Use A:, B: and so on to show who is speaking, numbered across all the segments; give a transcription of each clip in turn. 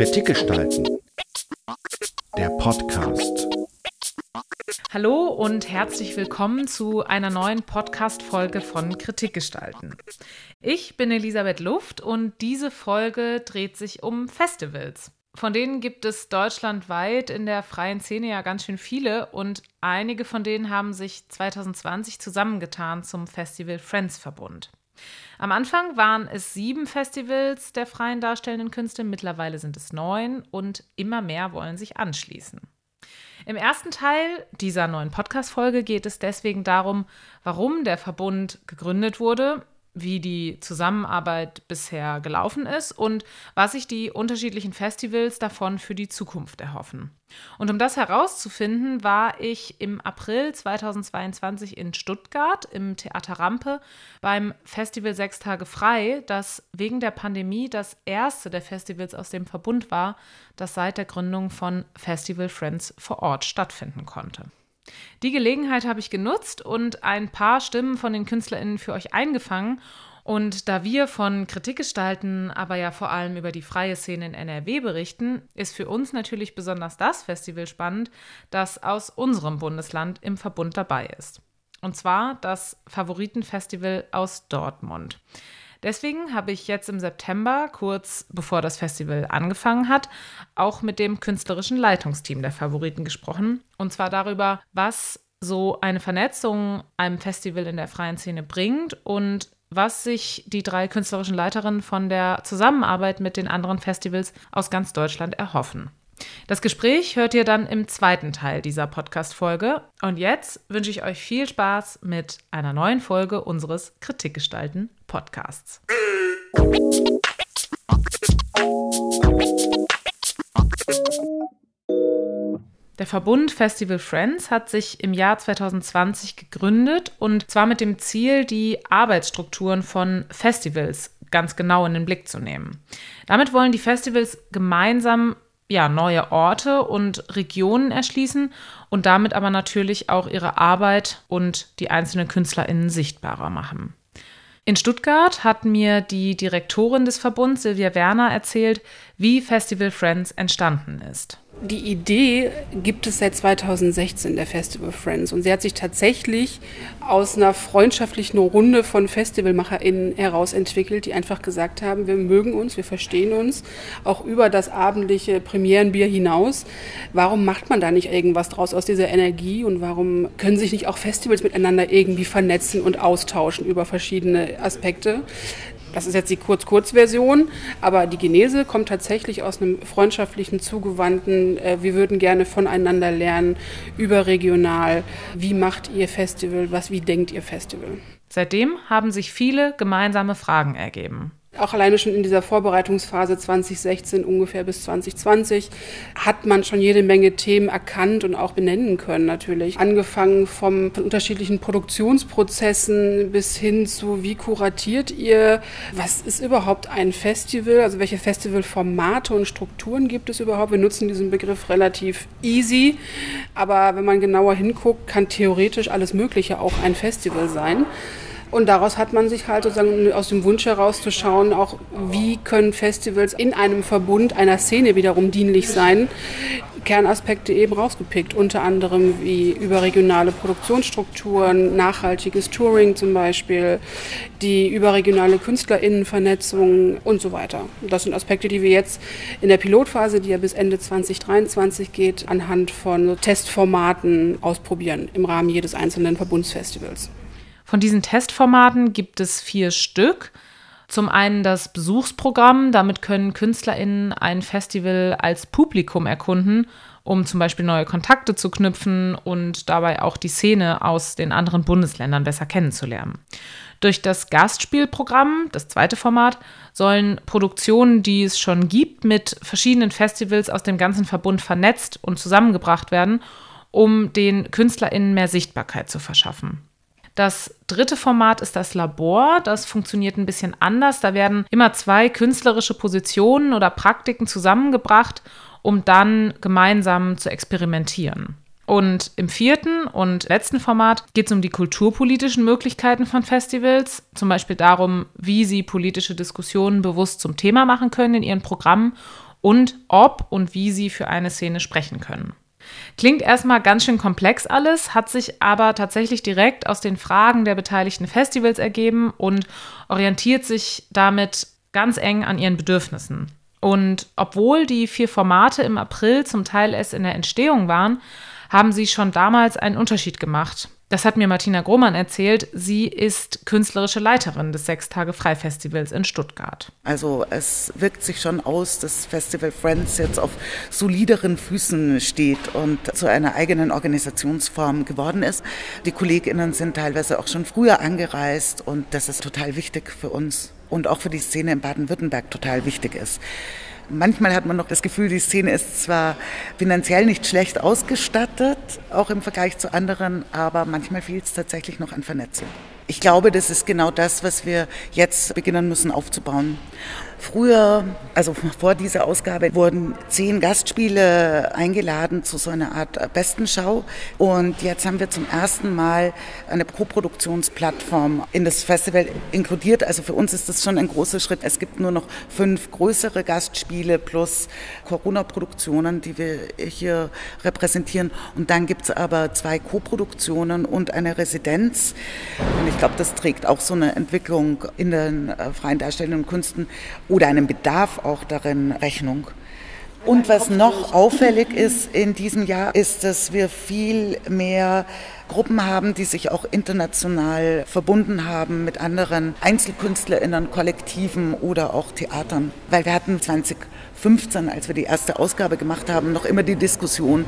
A: Kritik gestalten. Der Podcast.
B: Hallo und herzlich willkommen zu einer neuen Podcast-Folge von Kritik gestalten. Ich bin Elisabeth Luft und diese Folge dreht sich um Festivals. Von denen gibt es deutschlandweit in der freien Szene ja ganz schön viele und einige von denen haben sich 2020 zusammengetan zum Festival Friends Verbund. Am Anfang waren es sieben Festivals der freien darstellenden Künste, mittlerweile sind es neun und immer mehr wollen sich anschließen. Im ersten Teil dieser neuen Podcast-Folge geht es deswegen darum, warum der Verbund gegründet wurde, wie die Zusammenarbeit bisher gelaufen ist und was sich die unterschiedlichen Festivals davon für die Zukunft erhoffen. Und um das herauszufinden, war ich im April 2022 in Stuttgart im Theater Rampe beim Festival Sechs Tage Frei, das wegen der Pandemie das erste der Festivals aus dem Verbund war, das seit der Gründung von Festival Friends vor Ort stattfinden konnte. Die Gelegenheit habe ich genutzt und ein paar Stimmen von den KünstlerInnen für euch eingefangen. Und da wir von Kritik gestalten, aber ja vor allem über die freie Szene in NRW berichten, ist für uns natürlich besonders das Festival spannend, das aus unserem Bundesland im Verbund dabei ist. Und zwar das Favoritenfestival aus Dortmund. Deswegen habe ich jetzt im September, kurz bevor das Festival angefangen hat, auch mit dem künstlerischen Leitungsteam der Favoriten gesprochen. Und zwar darüber, was so eine Vernetzung einem Festival in der freien Szene bringt und was sich die drei künstlerischen Leiterinnen von der Zusammenarbeit mit den anderen Festivals aus ganz Deutschland erhoffen. Das Gespräch hört ihr dann im zweiten Teil dieser Podcast-Folge. Und jetzt wünsche ich euch viel Spaß mit einer neuen Folge unseres Kritikgestalten Podcasts. Der Verbund Festival Friends hat sich im Jahr 2020 gegründet und zwar mit dem Ziel, die Arbeitsstrukturen von Festivals ganz genau in den Blick zu nehmen. Damit wollen die Festivals gemeinsam ja, neue Orte und Regionen erschließen und damit aber natürlich auch ihre Arbeit und die einzelnen KünstlerInnen sichtbarer machen. In Stuttgart hat mir die Direktorin des Verbunds, Silvia Werner, erzählt, wie Festival Friends entstanden ist
C: die Idee gibt es seit 2016 der Festival Friends und sie hat sich tatsächlich aus einer freundschaftlichen Runde von FestivalmacherInnen heraus entwickelt, die einfach gesagt haben, wir mögen uns, wir verstehen uns, auch über das abendliche Premierenbier hinaus. Warum macht man da nicht irgendwas draus aus dieser Energie und warum können sich nicht auch Festivals miteinander irgendwie vernetzen und austauschen über verschiedene Aspekte? Das ist jetzt die Kurz-Kurz-Version, aber die Genese kommt tatsächlich aus einem freundschaftlichen, zugewandten, äh, wir würden gerne voneinander lernen, überregional. Wie macht ihr Festival? Was, wie denkt ihr Festival?
B: Seitdem haben sich viele gemeinsame Fragen ergeben.
C: Auch alleine schon in dieser Vorbereitungsphase 2016 ungefähr bis 2020 hat man schon jede Menge Themen erkannt und auch benennen können natürlich. Angefangen vom, von unterschiedlichen Produktionsprozessen bis hin zu, wie kuratiert ihr, was ist überhaupt ein Festival, also welche Festivalformate und Strukturen gibt es überhaupt. Wir nutzen diesen Begriff relativ easy, aber wenn man genauer hinguckt, kann theoretisch alles Mögliche auch ein Festival sein. Und daraus hat man sich halt sozusagen aus dem Wunsch heraus zu schauen, auch wie können Festivals in einem Verbund einer Szene wiederum dienlich sein, Kernaspekte eben rausgepickt, unter anderem wie überregionale Produktionsstrukturen, nachhaltiges Touring zum Beispiel, die überregionale KünstlerInnenvernetzung und so weiter. Das sind Aspekte, die wir jetzt in der Pilotphase, die ja bis Ende 2023 geht, anhand von Testformaten ausprobieren im Rahmen jedes einzelnen Verbundsfestivals.
B: Von diesen Testformaten gibt es vier Stück. Zum einen das Besuchsprogramm, damit können KünstlerInnen ein Festival als Publikum erkunden, um zum Beispiel neue Kontakte zu knüpfen und dabei auch die Szene aus den anderen Bundesländern besser kennenzulernen. Durch das Gastspielprogramm, das zweite Format, sollen Produktionen, die es schon gibt, mit verschiedenen Festivals aus dem ganzen Verbund vernetzt und zusammengebracht werden, um den KünstlerInnen mehr Sichtbarkeit zu verschaffen. Das dritte Format ist das Labor. Das funktioniert ein bisschen anders. Da werden immer zwei künstlerische Positionen oder Praktiken zusammengebracht, um dann gemeinsam zu experimentieren. Und im vierten und letzten Format geht es um die kulturpolitischen Möglichkeiten von Festivals, zum Beispiel darum, wie sie politische Diskussionen bewusst zum Thema machen können in ihren Programmen und ob und wie sie für eine Szene sprechen können. Klingt erstmal ganz schön komplex alles, hat sich aber tatsächlich direkt aus den Fragen der beteiligten Festivals ergeben und orientiert sich damit ganz eng an ihren Bedürfnissen. Und obwohl die vier Formate im April zum Teil erst in der Entstehung waren, haben sie schon damals einen Unterschied gemacht. Das hat mir Martina Grohmann erzählt. Sie ist künstlerische Leiterin des Sechstage Freifestivals in Stuttgart.
D: Also es wirkt sich schon aus, dass Festival Friends jetzt auf solideren Füßen steht und zu einer eigenen Organisationsform geworden ist. Die KollegInnen sind teilweise auch schon früher angereist und das ist total wichtig für uns und auch für die Szene in Baden-Württemberg total wichtig ist. Manchmal hat man noch das Gefühl, die Szene ist zwar finanziell nicht schlecht ausgestattet, auch im Vergleich zu anderen, aber manchmal fehlt es tatsächlich noch an Vernetzung. Ich glaube, das ist genau das, was wir jetzt beginnen müssen aufzubauen. Früher, also vor dieser Ausgabe, wurden zehn Gastspiele eingeladen zu so einer Art Bestenschau. Und jetzt haben wir zum ersten Mal eine Co-Produktionsplattform in das Festival inkludiert. Also für uns ist das schon ein großer Schritt. Es gibt nur noch fünf größere Gastspiele plus Corona-Produktionen, die wir hier repräsentieren. Und dann gibt es aber zwei Co-Produktionen und eine Residenz. Und ich glaube, das trägt auch so eine Entwicklung in den äh, freien Darstellenden Künsten oder einem Bedarf auch darin Rechnung. Und was noch auffällig ist in diesem Jahr, ist, dass wir viel mehr Gruppen haben, die sich auch international verbunden haben mit anderen Einzelkünstlerinnen, Kollektiven oder auch Theatern. Weil wir hatten 2015, als wir die erste Ausgabe gemacht haben, noch immer die Diskussion,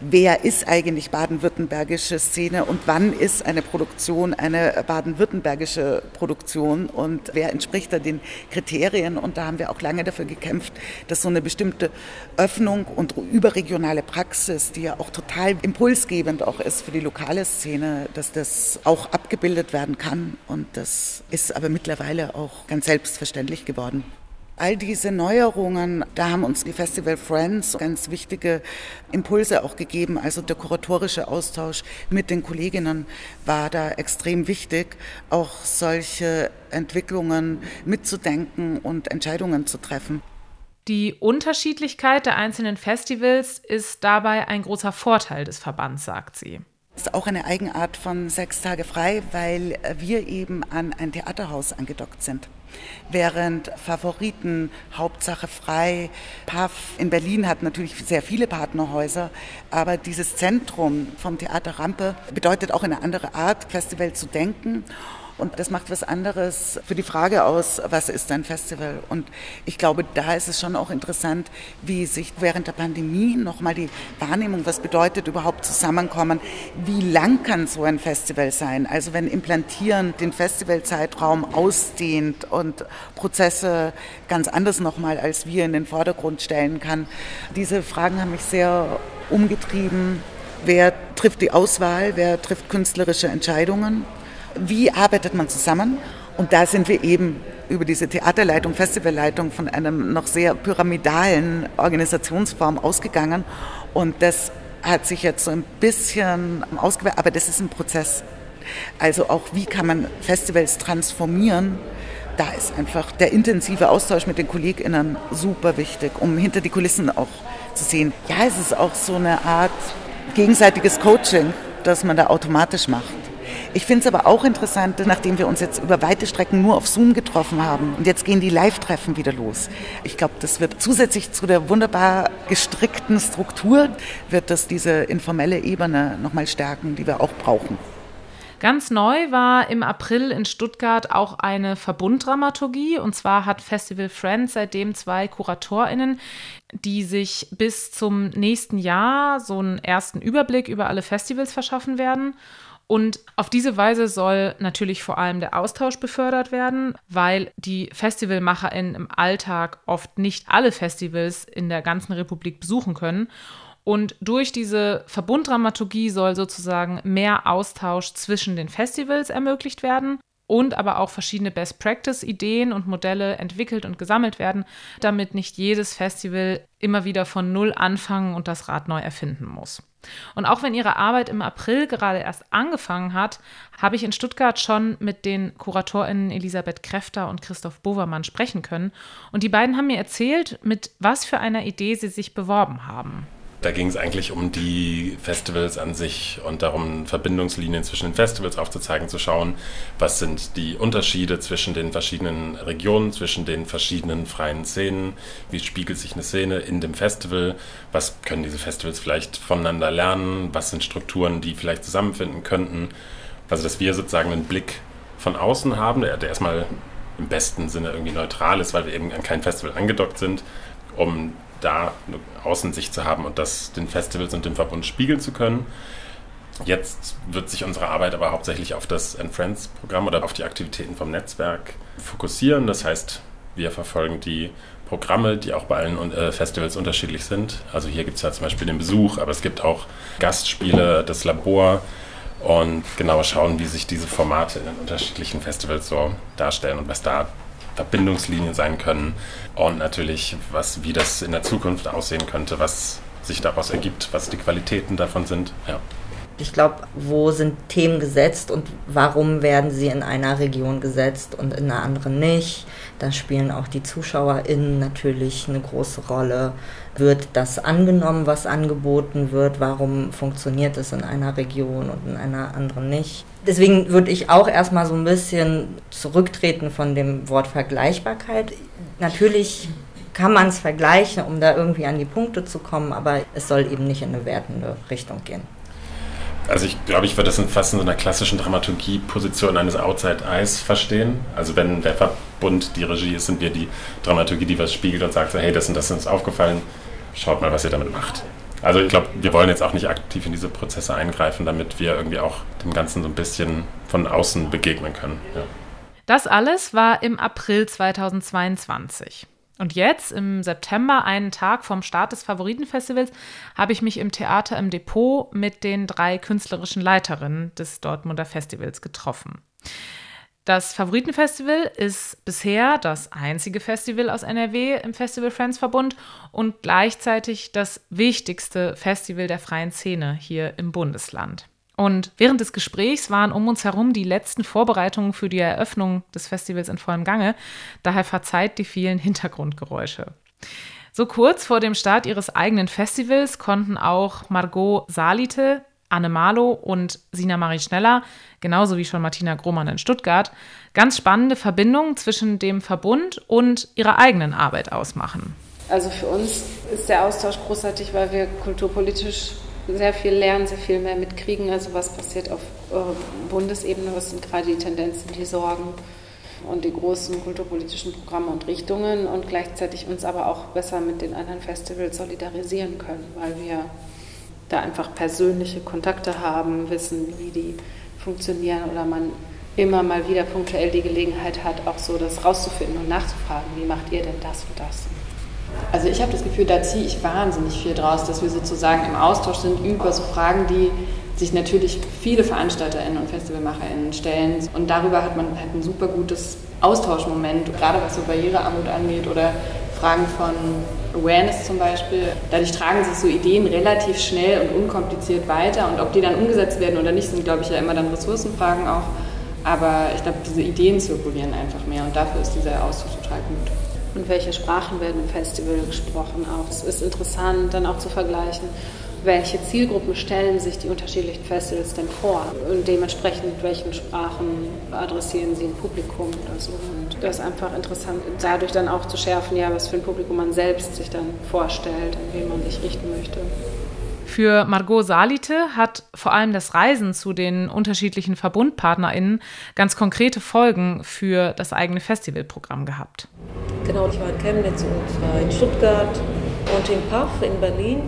D: wer ist eigentlich baden-württembergische Szene und wann ist eine Produktion eine baden-württembergische Produktion und wer entspricht da den Kriterien. Und da haben wir auch lange dafür gekämpft, dass so eine bestimmte Öffnung und überregionale Praxis, die ja auch total impulsgebend auch ist für die lokale Szene, dass das auch abgebildet werden kann. Und das ist aber mittlerweile auch ganz selbstverständlich geworden. All diese Neuerungen, da haben uns die Festival Friends ganz wichtige Impulse auch gegeben. Also der kuratorische Austausch mit den Kolleginnen war da extrem wichtig, auch solche Entwicklungen mitzudenken und Entscheidungen zu treffen.
B: Die Unterschiedlichkeit der einzelnen Festivals ist dabei ein großer Vorteil des Verbands, sagt sie.
D: Das ist auch eine Eigenart von Sechs Tage frei, weil wir eben an ein Theaterhaus angedockt sind. Während Favoriten, Hauptsache frei, PAF in Berlin hat natürlich sehr viele Partnerhäuser, aber dieses Zentrum vom Theater Rampe bedeutet auch eine andere Art, Festival zu denken. Und das macht was anderes für die Frage aus, was ist ein Festival? Und ich glaube, da ist es schon auch interessant, wie sich während der Pandemie nochmal die Wahrnehmung, was bedeutet überhaupt zusammenkommen, wie lang kann so ein Festival sein? Also wenn Implantieren den Festivalzeitraum ausdehnt und Prozesse ganz anders nochmal als wir in den Vordergrund stellen kann. Diese Fragen haben mich sehr umgetrieben. Wer trifft die Auswahl? Wer trifft künstlerische Entscheidungen? Wie arbeitet man zusammen? Und da sind wir eben über diese Theaterleitung, Festivalleitung von einem noch sehr pyramidalen Organisationsform ausgegangen. Und das hat sich jetzt so ein bisschen ausgeweitet, aber das ist ein Prozess. Also auch, wie kann man Festivals transformieren? Da ist einfach der intensive Austausch mit den KollegInnen super wichtig, um hinter die Kulissen auch zu sehen. Ja, es ist auch so eine Art gegenseitiges Coaching, das man da automatisch macht. Ich finde es aber auch interessant, nachdem wir uns jetzt über weite Strecken nur auf Zoom getroffen haben und jetzt gehen die Live-Treffen wieder los. Ich glaube, das wird zusätzlich zu der wunderbar gestrickten Struktur, wird das diese informelle Ebene nochmal stärken, die wir auch brauchen.
B: Ganz neu war im April in Stuttgart auch eine Verbunddramaturgie. Und zwar hat Festival Friends seitdem zwei KuratorInnen, die sich bis zum nächsten Jahr so einen ersten Überblick über alle Festivals verschaffen werden. Und auf diese Weise soll natürlich vor allem der Austausch befördert werden, weil die FestivalmacherInnen im Alltag oft nicht alle Festivals in der ganzen Republik besuchen können. Und durch diese Verbunddramaturgie soll sozusagen mehr Austausch zwischen den Festivals ermöglicht werden. Und aber auch verschiedene Best-Practice-Ideen und Modelle entwickelt und gesammelt werden, damit nicht jedes Festival immer wieder von Null anfangen und das Rad neu erfinden muss. Und auch wenn ihre Arbeit im April gerade erst angefangen hat, habe ich in Stuttgart schon mit den KuratorInnen Elisabeth Kräfter und Christoph Bovermann sprechen können. Und die beiden haben mir erzählt, mit was für einer Idee sie sich beworben haben.
E: Da ging es eigentlich um die Festivals an sich und darum, Verbindungslinien zwischen den Festivals aufzuzeigen, zu schauen, was sind die Unterschiede zwischen den verschiedenen Regionen, zwischen den verschiedenen freien Szenen, wie spiegelt sich eine Szene in dem Festival, was können diese Festivals vielleicht voneinander lernen, was sind Strukturen, die vielleicht zusammenfinden könnten. Also, dass wir sozusagen einen Blick von außen haben, der, der erstmal im besten Sinne irgendwie neutral ist, weil wir eben an kein Festival angedockt sind, um da eine Außensicht zu haben und das den Festivals und dem Verbund spiegeln zu können. Jetzt wird sich unsere Arbeit aber hauptsächlich auf das Friends-Programm oder auf die Aktivitäten vom Netzwerk fokussieren. Das heißt, wir verfolgen die Programme, die auch bei allen äh, Festivals unterschiedlich sind. Also hier gibt es ja zum Beispiel den Besuch, aber es gibt auch Gastspiele, das Labor und genauer schauen, wie sich diese Formate in den unterschiedlichen Festivals so darstellen und was da Verbindungslinien sein können und natürlich, was, wie das in der Zukunft aussehen könnte, was sich daraus ergibt, was die Qualitäten davon sind. Ja.
F: Ich glaube, wo sind Themen gesetzt und warum werden sie in einer Region gesetzt und in einer anderen nicht? Da spielen auch die ZuschauerInnen natürlich eine große Rolle. Wird das angenommen, was angeboten wird? Warum funktioniert es in einer Region und in einer anderen nicht? Deswegen würde ich auch erstmal so ein bisschen zurücktreten von dem Wort Vergleichbarkeit. Natürlich kann man es vergleichen, um da irgendwie an die Punkte zu kommen, aber es soll eben nicht in eine wertende Richtung gehen.
E: Also ich glaube, ich würde das fast in so einer klassischen Dramaturgie-Position eines Outside-Eyes verstehen. Also wenn der Verbund die Regie ist, sind wir die Dramaturgie, die was spiegelt und sagt, hey, das und das ist uns aufgefallen, schaut mal, was ihr damit macht. Also ich glaube, wir wollen jetzt auch nicht aktiv in diese Prozesse eingreifen, damit wir irgendwie auch dem Ganzen so ein bisschen von außen begegnen können. Ja.
B: Das alles war im April 2022. Und jetzt, im September, einen Tag vom Start des Favoritenfestivals, habe ich mich im Theater im Depot mit den drei künstlerischen Leiterinnen des Dortmunder Festivals getroffen. Das Favoritenfestival ist bisher das einzige Festival aus NRW im Festival Friends Verbund und gleichzeitig das wichtigste Festival der freien Szene hier im Bundesland. Und während des Gesprächs waren um uns herum die letzten Vorbereitungen für die Eröffnung des Festivals in vollem Gange. Daher verzeiht die vielen Hintergrundgeräusche. So kurz vor dem Start ihres eigenen Festivals konnten auch Margot Salite, Anne Malo und Sina Marie Schneller, genauso wie schon Martina Grohmann in Stuttgart, ganz spannende Verbindungen zwischen dem Verbund und ihrer eigenen Arbeit ausmachen.
G: Also für uns ist der Austausch großartig, weil wir kulturpolitisch sehr viel lernen, sehr viel mehr mitkriegen. Also was passiert auf äh, Bundesebene, was sind gerade die Tendenzen, die Sorgen und die großen kulturpolitischen Programme und Richtungen und gleichzeitig uns aber auch besser mit den anderen Festivals solidarisieren können, weil wir da einfach persönliche Kontakte haben, wissen, wie die funktionieren oder man immer mal wieder punktuell die Gelegenheit hat, auch so das rauszufinden und nachzufragen, wie macht ihr denn das und das?
H: Also ich habe das Gefühl, da ziehe ich wahnsinnig viel draus, dass wir sozusagen im Austausch sind über so Fragen, die sich natürlich viele VeranstalterInnen und FestivalmacherInnen stellen. Und darüber hat man halt ein super gutes Austauschmoment, gerade was so Barrierearmut angeht oder Fragen von Awareness zum Beispiel. Dadurch tragen sich so Ideen relativ schnell und unkompliziert weiter. Und ob die dann umgesetzt werden oder nicht, sind, glaube ich, ja immer dann Ressourcenfragen auch. Aber ich glaube, diese Ideen zirkulieren einfach mehr und dafür ist dieser Austausch total gut
G: und welche Sprachen werden im Festival gesprochen auch. Es ist interessant, dann auch zu vergleichen, welche Zielgruppen stellen sich die unterschiedlichen Festivals denn vor und dementsprechend welchen Sprachen adressieren sie ein Publikum oder so. Und das ist einfach interessant, dadurch dann auch zu schärfen, ja, was für ein Publikum man selbst sich dann vorstellt, an wen man sich richten möchte.
B: Für Margot Salite hat vor allem das Reisen zu den unterschiedlichen VerbundpartnerInnen ganz konkrete Folgen für das eigene Festivalprogramm gehabt.
I: Genau, ich war in Chemnitz und in Stuttgart und in Paff in Berlin.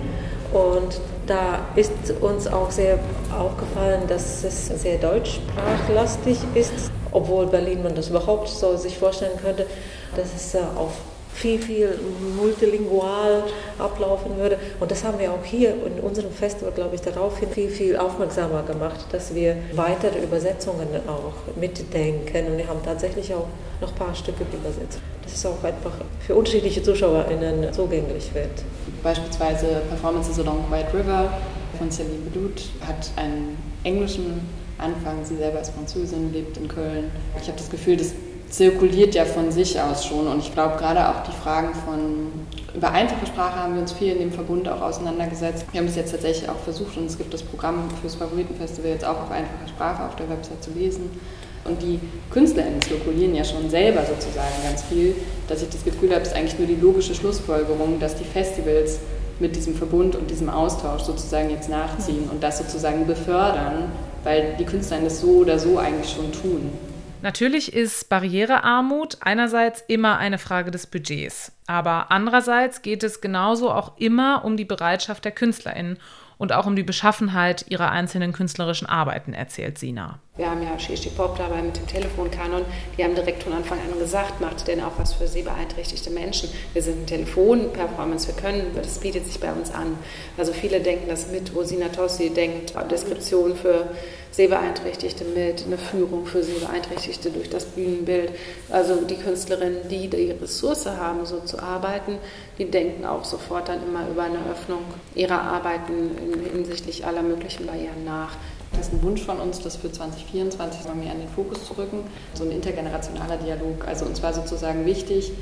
I: Und da ist uns auch sehr aufgefallen, dass es sehr deutschsprachlastig ist, obwohl Berlin man das überhaupt so sich vorstellen könnte, dass es auf viel, viel multilingual ablaufen würde. Und das haben wir auch hier in unserem Festival, glaube ich, daraufhin viel, viel aufmerksamer gemacht, dass wir weitere Übersetzungen auch mitdenken. Und wir haben tatsächlich auch noch ein paar Stücke übersetzt. Dass es auch einfach für unterschiedliche ZuschauerInnen zugänglich wird.
H: Beispielsweise Performances Along White River von Celine Bedout hat einen englischen Anfang. Sie selber ist Französin, lebt in Köln. Ich habe das Gefühl, das zirkuliert ja von sich aus schon. Und ich glaube, gerade auch die Fragen von, über einfache Sprache haben wir uns viel in dem Verbund auch auseinandergesetzt. Wir haben es jetzt tatsächlich auch versucht und es gibt das Programm fürs Favoritenfestival jetzt auch auf einfacher Sprache auf der Website zu lesen. Und die KünstlerInnen zirkulieren ja schon selber sozusagen ganz viel, dass ich das Gefühl habe, es ist eigentlich nur die logische Schlussfolgerung, dass die Festivals mit diesem Verbund und diesem Austausch sozusagen jetzt nachziehen und das sozusagen befördern, weil die KünstlerInnen das so oder so eigentlich schon tun.
B: Natürlich ist Barrierearmut einerseits immer eine Frage des Budgets, aber andererseits geht es genauso auch immer um die Bereitschaft der Künstlerinnen und auch um die Beschaffenheit ihrer einzelnen künstlerischen Arbeiten, erzählt Sina.
G: Wir haben ja Shishi Pop dabei mit dem Telefonkanon. Die haben direkt von Anfang an gesagt, macht denn auch was für sehbeeinträchtigte Menschen. Wir sind ein Telefonperformance, wir können, das bietet sich bei uns an. Also viele denken das mit, wo Sina Tossi denkt, Deskription für Sehbeeinträchtigte mit, eine Führung für Sehbeeinträchtigte durch das Bühnenbild. Also die Künstlerinnen, die die Ressource haben, so zu arbeiten, die denken auch sofort dann immer über eine Öffnung ihrer Arbeiten hinsichtlich aller möglichen Barrieren nach.
H: Das ist ein Wunsch von uns, das für 2024 mal mehr in den Fokus zu rücken. So ein intergenerationaler Dialog. Also uns war sozusagen wichtig,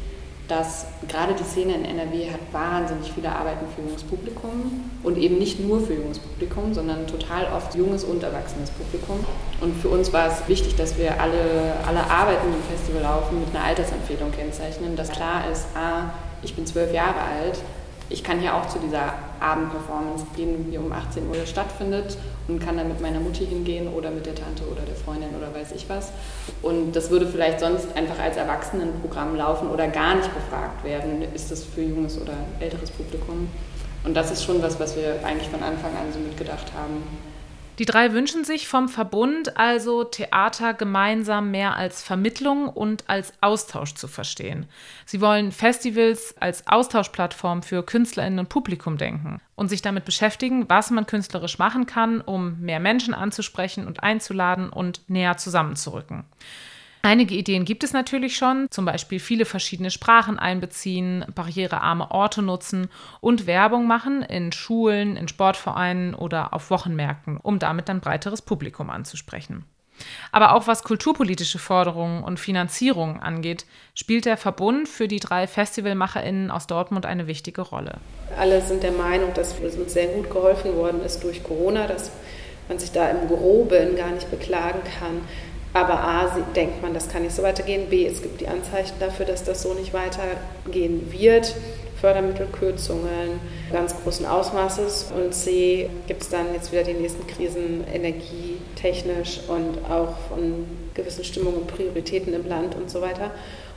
H: dass gerade die Szene in NRW hat wahnsinnig viele Arbeiten für junges Publikum und eben nicht nur für junges Publikum, sondern total oft junges und erwachsenes Publikum. Und für uns war es wichtig, dass wir alle, alle Arbeiten, die im Festival laufen, mit einer Altersempfehlung kennzeichnen, dass klar ist, ah, ich bin zwölf Jahre alt, ich kann hier auch zu dieser Abendperformance gehen, die um 18 Uhr stattfindet und kann dann mit meiner Mutti hingehen oder mit der Tante oder der Freundin oder weiß ich was. Und das würde vielleicht sonst einfach als Erwachsenenprogramm laufen oder gar nicht befragt werden, ist das für junges oder älteres Publikum. Und das ist schon was, was wir eigentlich von Anfang an so mitgedacht haben.
B: Die drei wünschen sich vom Verbund also Theater gemeinsam mehr als Vermittlung und als Austausch zu verstehen. Sie wollen Festivals als Austauschplattform für Künstlerinnen und Publikum denken und sich damit beschäftigen, was man künstlerisch machen kann, um mehr Menschen anzusprechen und einzuladen und näher zusammenzurücken. Einige Ideen gibt es natürlich schon, zum Beispiel viele verschiedene Sprachen einbeziehen, barrierearme Orte nutzen und Werbung machen in Schulen, in Sportvereinen oder auf Wochenmärkten, um damit ein breiteres Publikum anzusprechen. Aber auch was kulturpolitische Forderungen und Finanzierung angeht, spielt der Verbund für die drei FestivalmacherInnen aus Dortmund eine wichtige Rolle.
G: Alle sind der Meinung, dass uns sehr gut geholfen worden ist durch Corona, dass man sich da im Groben gar nicht beklagen kann. Aber A, denkt man, das kann nicht so weitergehen. B, es gibt die Anzeichen dafür, dass das so nicht weitergehen wird. Fördermittelkürzungen ganz großen Ausmaßes. Und C, gibt es dann jetzt wieder die nächsten Krisen energietechnisch und auch von gewissen Stimmungen und Prioritäten im Land und so weiter.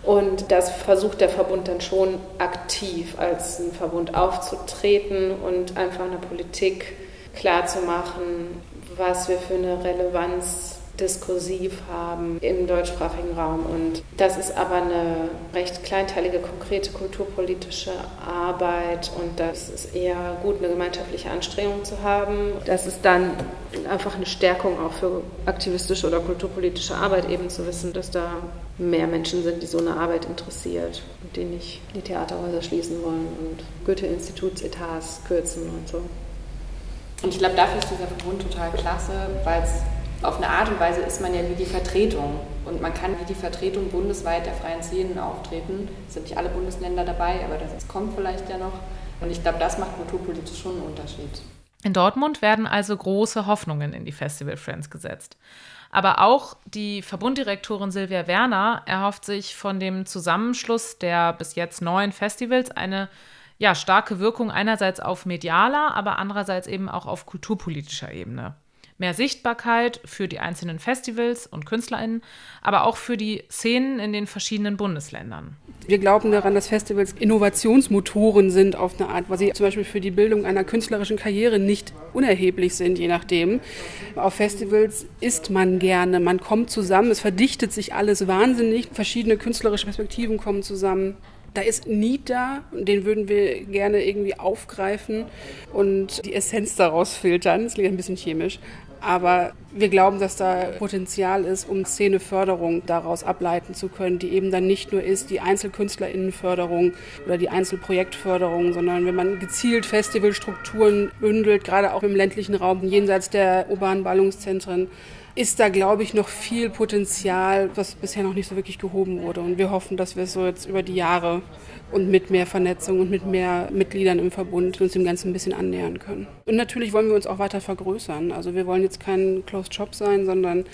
G: Und das versucht der Verbund dann schon aktiv als ein Verbund aufzutreten und einfach einer Politik klarzumachen, was wir für eine Relevanz diskursiv haben im deutschsprachigen Raum. Und das ist aber eine recht kleinteilige, konkrete kulturpolitische Arbeit und das ist eher gut, eine gemeinschaftliche Anstrengung zu haben. Das ist dann einfach eine Stärkung auch für aktivistische oder kulturpolitische Arbeit, eben zu wissen, dass da mehr Menschen sind, die so eine Arbeit interessiert und die nicht die Theaterhäuser schließen wollen und Goethe-Institutsetats kürzen und so.
H: Und ich glaube, dafür ist dieser Verbund total klasse, weil es auf eine Art und Weise ist man ja wie die Vertretung. Und man kann wie die Vertretung bundesweit der freien Szenen auftreten. Es sind nicht alle Bundesländer dabei, aber das kommt vielleicht ja noch. Und ich glaube, das macht kulturpolitisch schon einen Unterschied.
B: In Dortmund werden also große Hoffnungen in die Festival Friends gesetzt. Aber auch die Verbunddirektorin Silvia Werner erhofft sich von dem Zusammenschluss der bis jetzt neuen Festivals eine ja, starke Wirkung einerseits auf medialer, aber andererseits eben auch auf kulturpolitischer Ebene mehr Sichtbarkeit für die einzelnen Festivals und KünstlerInnen, aber auch für die Szenen in den verschiedenen Bundesländern.
G: Wir glauben daran, dass Festivals Innovationsmotoren sind auf eine Art, weil sie zum Beispiel für die Bildung einer künstlerischen Karriere nicht unerheblich sind, je nachdem. Auf Festivals isst man gerne, man kommt zusammen, es verdichtet sich alles wahnsinnig, verschiedene künstlerische Perspektiven kommen zusammen.
C: Da ist Need da, den würden wir gerne irgendwie aufgreifen und die Essenz daraus filtern. Das klingt ein bisschen chemisch. Aber wir glauben, dass da Potenzial ist, um Szeneförderung daraus ableiten zu können, die eben dann nicht nur ist die Einzelkünstlerinnenförderung oder die Einzelprojektförderung, sondern wenn man gezielt Festivalstrukturen bündelt, gerade auch im ländlichen Raum, jenseits der urbanen Ballungszentren, ist da, glaube ich, noch viel Potenzial, was bisher noch nicht so wirklich gehoben wurde. Und wir hoffen, dass wir es so jetzt über die Jahre und mit mehr Vernetzung und mit mehr Mitgliedern im Verbund uns dem Ganzen ein bisschen annähern können. Und natürlich wollen wir uns auch weiter vergrößern. Also wir wollen jetzt kein Closed Shop sein, sondern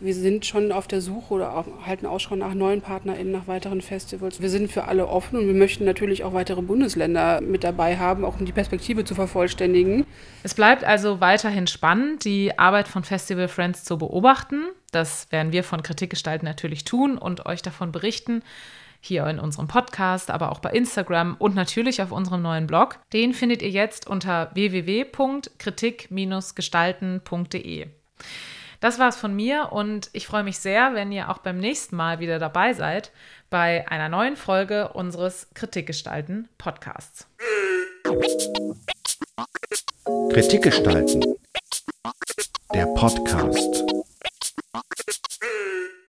C: wir sind schon auf der Suche oder auch, halten Ausschau nach neuen PartnerInnen, nach weiteren Festivals. Wir sind für alle offen und wir möchten natürlich auch weitere Bundesländer mit dabei haben, auch um die Perspektive zu vervollständigen.
B: Es bleibt also weiterhin spannend, die Arbeit von Festival Friends zu beobachten. Das werden wir von Kritikgestalten natürlich tun und euch davon berichten hier in unserem Podcast, aber auch bei Instagram und natürlich auf unserem neuen Blog. Den findet ihr jetzt unter www.kritik-gestalten.de. Das war's von mir und ich freue mich sehr, wenn ihr auch beim nächsten Mal wieder dabei seid bei einer neuen Folge unseres Kritikgestalten Podcasts.
A: Kritik gestalten. Der Podcast. すげえ!